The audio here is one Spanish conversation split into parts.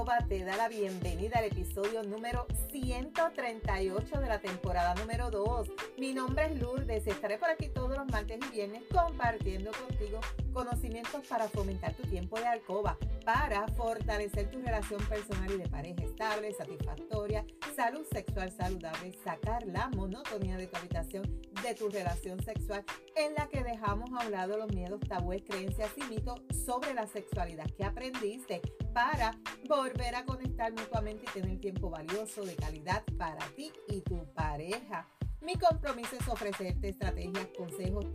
Te da la bienvenida al episodio número 138 de la temporada número 2. Mi nombre es Lourdes estaré por aquí todos los martes y viernes compartiendo contigo conocimientos para fomentar tu tiempo de alcoba, para fortalecer tu relación personal y de pareja estable, satisfactoria, salud sexual saludable, sacar la monotonía de tu habitación, de tu relación sexual, en la que dejamos a un lado los miedos, tabúes, creencias y mitos sobre la sexualidad que aprendiste para volver a conectar mutuamente y tener tiempo valioso de calidad para ti y tu pareja. Mi compromiso es ofrecerte estrategias, consejos,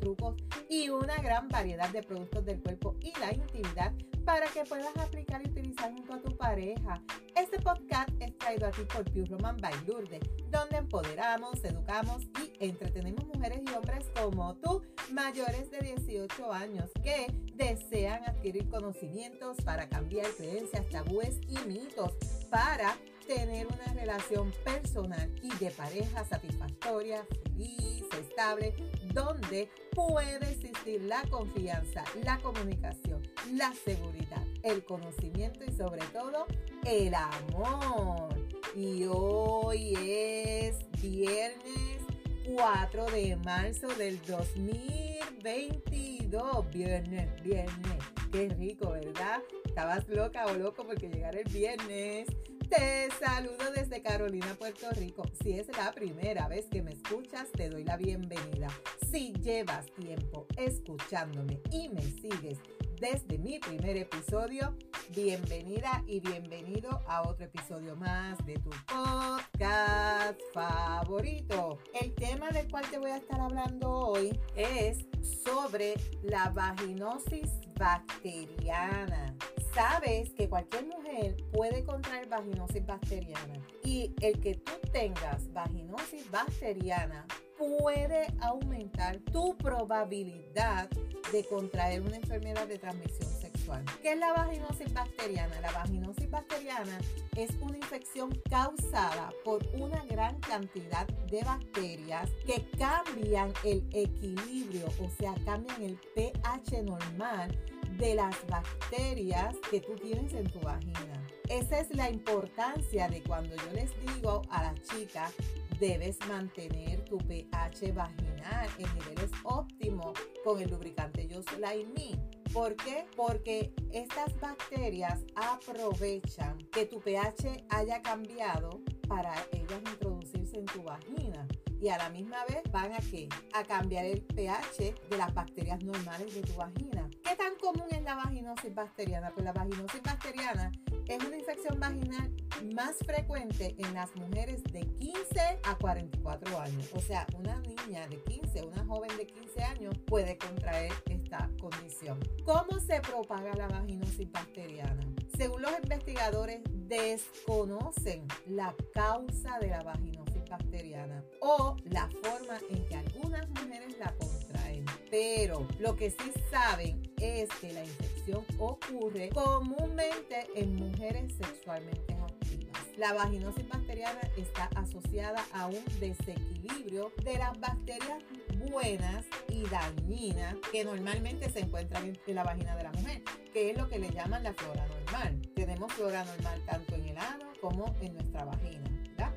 y una gran variedad de productos del cuerpo y la intimidad para que puedas aplicar y utilizar junto a tu pareja. Este podcast es traído a ti por Pure Roman by Lourdes, donde empoderamos, educamos y entretenemos mujeres y hombres como tú, mayores de 18 años, que desean adquirir conocimientos para cambiar creencias, tabúes y mitos, para tener una relación personal y de pareja satisfactoria, feliz, estable, donde puede existir la confianza, la comunicación, la seguridad, el conocimiento y sobre todo el amor. Y hoy es viernes 4 de marzo del 2022. Viernes, viernes. Qué rico, ¿verdad? Estabas loca o loco porque llegar el viernes. Te saludo desde Carolina, Puerto Rico. Si es la primera vez que me escuchas, te doy la bienvenida. Si llevas tiempo escuchándome y me sigues desde mi primer episodio, bienvenida y bienvenido a otro episodio más de tu podcast favorito. El tema del cual te voy a estar hablando hoy es sobre la vaginosis bacteriana sabes que cualquier mujer puede contraer vaginosis bacteriana y el que tú tengas vaginosis bacteriana puede aumentar tu probabilidad de contraer una enfermedad de transmisión ¿Qué es la vaginosis bacteriana? La vaginosis bacteriana es una infección causada por una gran cantidad de bacterias que cambian el equilibrio, o sea, cambian el pH normal de las bacterias que tú tienes en tu vagina. Esa es la importancia de cuando yo les digo a las chicas, debes mantener tu pH vaginal en niveles óptimos con el lubricante Yo Me. ¿Por qué? Porque estas bacterias aprovechan que tu pH haya cambiado para ellas introducirse en tu vagina y a la misma vez van a qué? A cambiar el pH de las bacterias normales de tu vagina. ¿Qué tan común es la vaginosis bacteriana? Pues la vaginosis bacteriana es una infección vaginal más frecuente en las mujeres de 15 a 44 años. O sea, una niña de 15, una joven de 15 años puede contraer esta condición. ¿Cómo se propaga la vaginosis bacteriana? Según los investigadores, desconocen la causa de la vaginosis bacteriana o la forma en que algunas mujeres la contraen. Pero lo que sí saben es que la infección ocurre comúnmente en mujeres sexualmente. La vaginosis bacteriana está asociada a un desequilibrio de las bacterias buenas y dañinas que normalmente se encuentran en la vagina de la mujer, que es lo que le llaman la flora normal. Tenemos flora normal tanto en el ano como en nuestra vagina.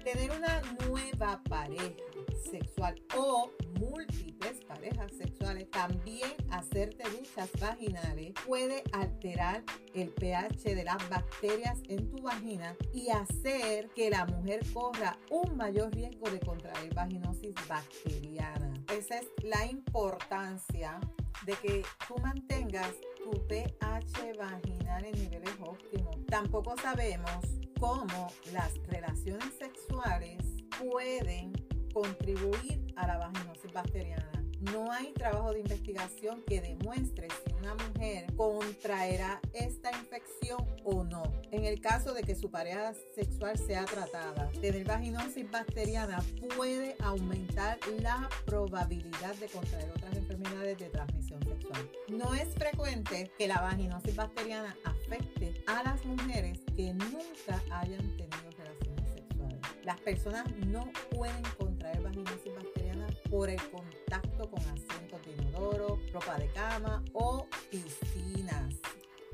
Tener una nueva pareja sexual o múltiples parejas sexuales, también hacerte duchas vaginales puede alterar el pH de las bacterias en tu vagina y hacer que la mujer corra un mayor riesgo de contraer vaginosis bacteriana. Esa es la importancia de que tú mantengas tu pH vaginal en niveles óptimos. Tampoco sabemos cómo las relaciones sexuales pueden contribuir a la vaginosis bacteriana. No hay trabajo de investigación que demuestre si una mujer contraerá esta infección o no. En el caso de que su pareja sexual sea tratada, tener vaginosis bacteriana puede aumentar la probabilidad de contraer otras enfermedades de transmisión sexual. No es frecuente que la vaginosis bacteriana afecte a las mujeres que nunca hayan tenido relaciones sexuales. Las personas no pueden contraer vaginosis bacteriana por el contacto con asientos de inodoro, ropa de cama o piscinas.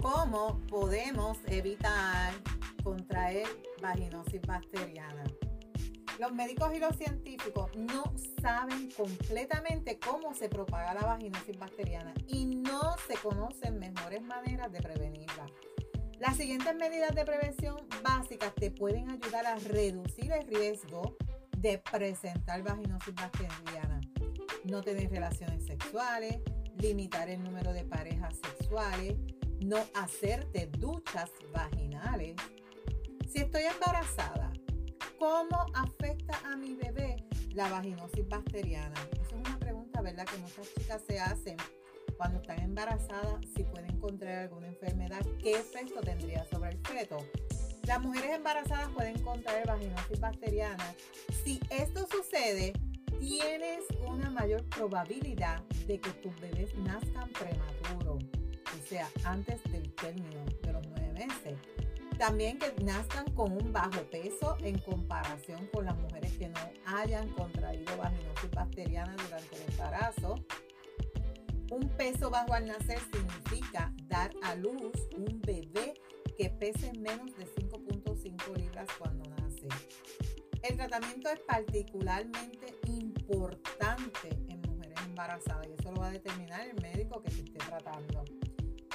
¿Cómo podemos evitar contraer vaginosis bacteriana. Los médicos y los científicos no saben completamente cómo se propaga la vaginosis bacteriana y no se conocen mejores maneras de prevenirla. Las siguientes medidas de prevención básicas te pueden ayudar a reducir el riesgo de presentar vaginosis bacteriana. No tener relaciones sexuales, limitar el número de parejas sexuales, no hacerte duchas vaginales. Si estoy embarazada, ¿cómo afecta a mi bebé la vaginosis bacteriana? Esa es una pregunta, ¿verdad? Que muchas chicas se hacen cuando están embarazadas, si pueden encontrar alguna enfermedad, ¿qué efecto tendría sobre el feto? Las mujeres embarazadas pueden contraer vaginosis bacteriana. Si esto sucede, tienes una mayor probabilidad de que tus bebés nazcan prematuro, o sea, antes del término de los nueve meses. También que nazcan con un bajo peso en comparación con las mujeres que no hayan contraído vaginosis bacteriana durante el embarazo. Un peso bajo al nacer significa dar a luz un bebé que pese menos de 5.5 cuando nace. El tratamiento es particularmente importante en mujeres embarazadas y eso lo va a determinar el médico que se esté tratando.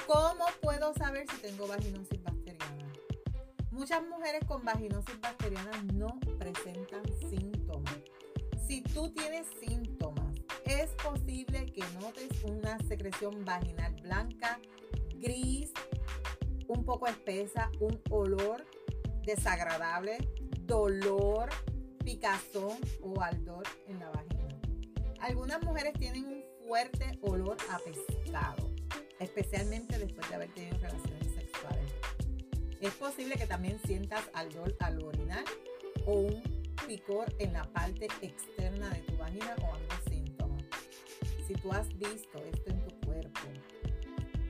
¿Cómo puedo saber si tengo vaginosis bacteriana? Muchas mujeres con vaginosis bacteriana no presentan síntomas. Si tú tienes síntomas, es posible que notes una secreción vaginal blanca, gris, un poco espesa, un olor desagradable, dolor, picazón o ardor en la vagina. Algunas mujeres tienen un fuerte olor a pescado, especialmente después de haber tenido relaciones sexuales. Es posible que también sientas ardor al orinar o un picor en la parte externa de tu vagina o ambos síntomas. Si tú has visto esto en tu cuerpo,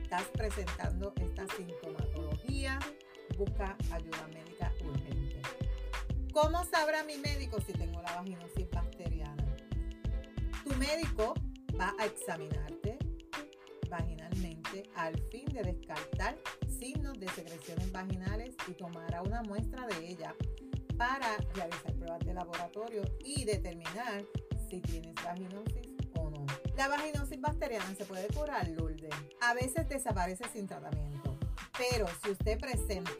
estás presentando esta sintomatología, busca ayuda médica urgente. ¿Cómo sabrá mi médico si tengo la vaginosis bacteriana? Tu médico va a examinarte vaginalmente al fin de descartar signos de secreciones vaginales y tomará una muestra de ella para realizar pruebas de laboratorio y determinar si tienes vaginosis o no. La vaginosis bacteriana se puede curar, Lourdes. A veces desaparece sin tratamiento, pero si usted presenta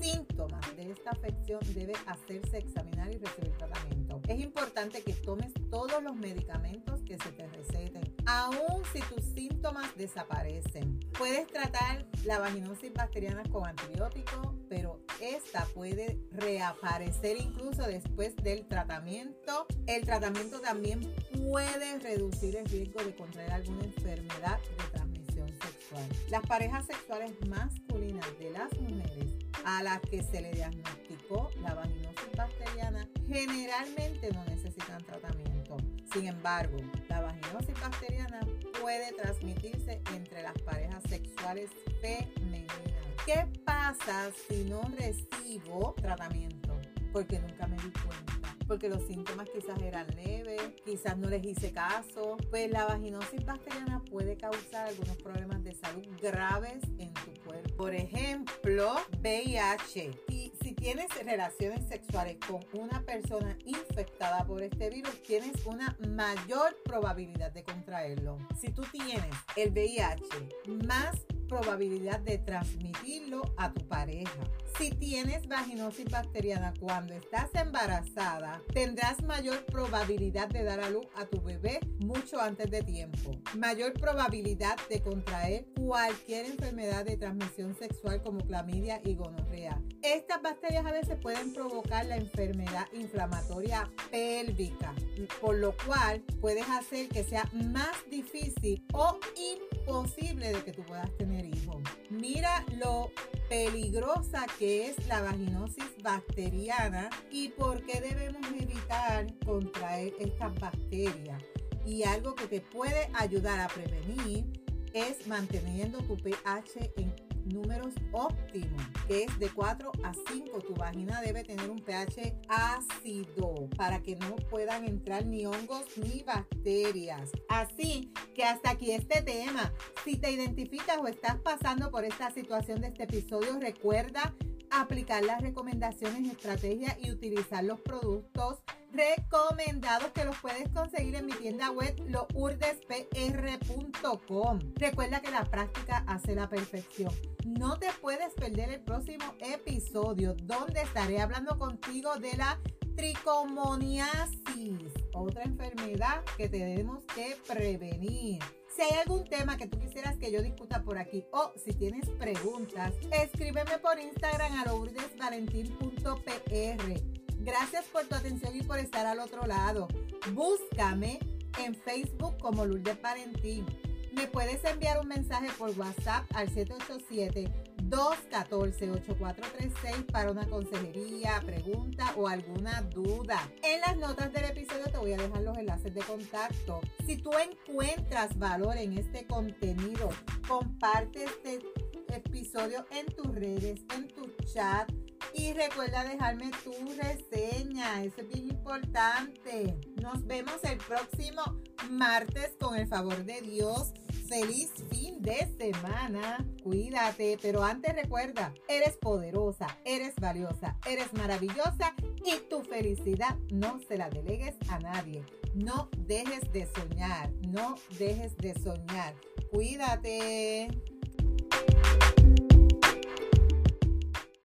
síntomas de esta afección debe hacerse examinar y recibir tratamiento. Es importante que tomes todos los medicamentos que se te receten, aun si tus síntomas desaparecen. Puedes tratar la vaginosis bacteriana con antibióticos, pero esta puede reaparecer incluso después del tratamiento. El tratamiento también puede reducir el riesgo de contraer alguna enfermedad de transmisión sexual. Las parejas sexuales masculinas de las mujeres a las que se le diagnosticó la vaginosis bacteriana generalmente no necesitan tratamiento. Sin embargo, la vaginosis bacteriana puede transmitirse entre las parejas sexuales femeninas. ¿Qué pasa si no recibo tratamiento? Porque nunca me di cuenta porque los síntomas quizás eran leves, quizás no les hice caso, pues la vaginosis bacteriana puede causar algunos problemas de salud graves en tu cuerpo. Por ejemplo, VIH. Y si tienes relaciones sexuales con una persona infectada por este virus, tienes una mayor probabilidad de contraerlo. Si tú tienes el VIH, más probabilidad de transmitirlo a tu pareja. Si tienes vaginosis bacteriana cuando estás embarazada, tendrás mayor probabilidad de dar a luz a tu bebé mucho antes de tiempo. Mayor probabilidad de contraer cualquier enfermedad de transmisión sexual como clamidia y gonorrea. Estas bacterias a veces pueden provocar la enfermedad inflamatoria pélvica, por lo cual puedes hacer que sea más difícil o imposible de que tú puedas tener Mira lo peligrosa que es la vaginosis bacteriana y por qué debemos evitar contraer estas bacterias. Y algo que te puede ayudar a prevenir es manteniendo tu pH en números óptimos, que es de 4 a 5. Tu vagina debe tener un pH ácido para que no puedan entrar ni hongos ni bacterias. Así que hasta aquí este tema. Si te identificas o estás pasando por esta situación de este episodio, recuerda aplicar las recomendaciones, estrategias y utilizar los productos recomendados que los puedes conseguir en mi tienda web lourdespr.com. Recuerda que la práctica hace la perfección. No te puedes perder el próximo episodio donde estaré hablando contigo de la tricomoniasis, otra enfermedad que tenemos que prevenir. Si hay algún tema que tú quisieras que yo discuta por aquí o si tienes preguntas, escríbeme por Instagram a lourdesvalentín.pr. Gracias por tu atención y por estar al otro lado. Búscame en Facebook como Lourdes Valentín. Me puedes enviar un mensaje por WhatsApp al 787-214-8436 para una consejería, pregunta o alguna duda. En las notas del episodio te voy a dejar los enlaces de contacto. Si tú encuentras valor en este contenido, comparte este episodio en tus redes, en tu chat. Y recuerda dejarme tu reseña, eso es bien importante. Nos vemos el próximo martes con el favor de Dios feliz fin de semana. Cuídate, pero antes recuerda, eres poderosa, eres valiosa, eres maravillosa y tu felicidad no se la delegues a nadie. No dejes de soñar, no dejes de soñar. Cuídate.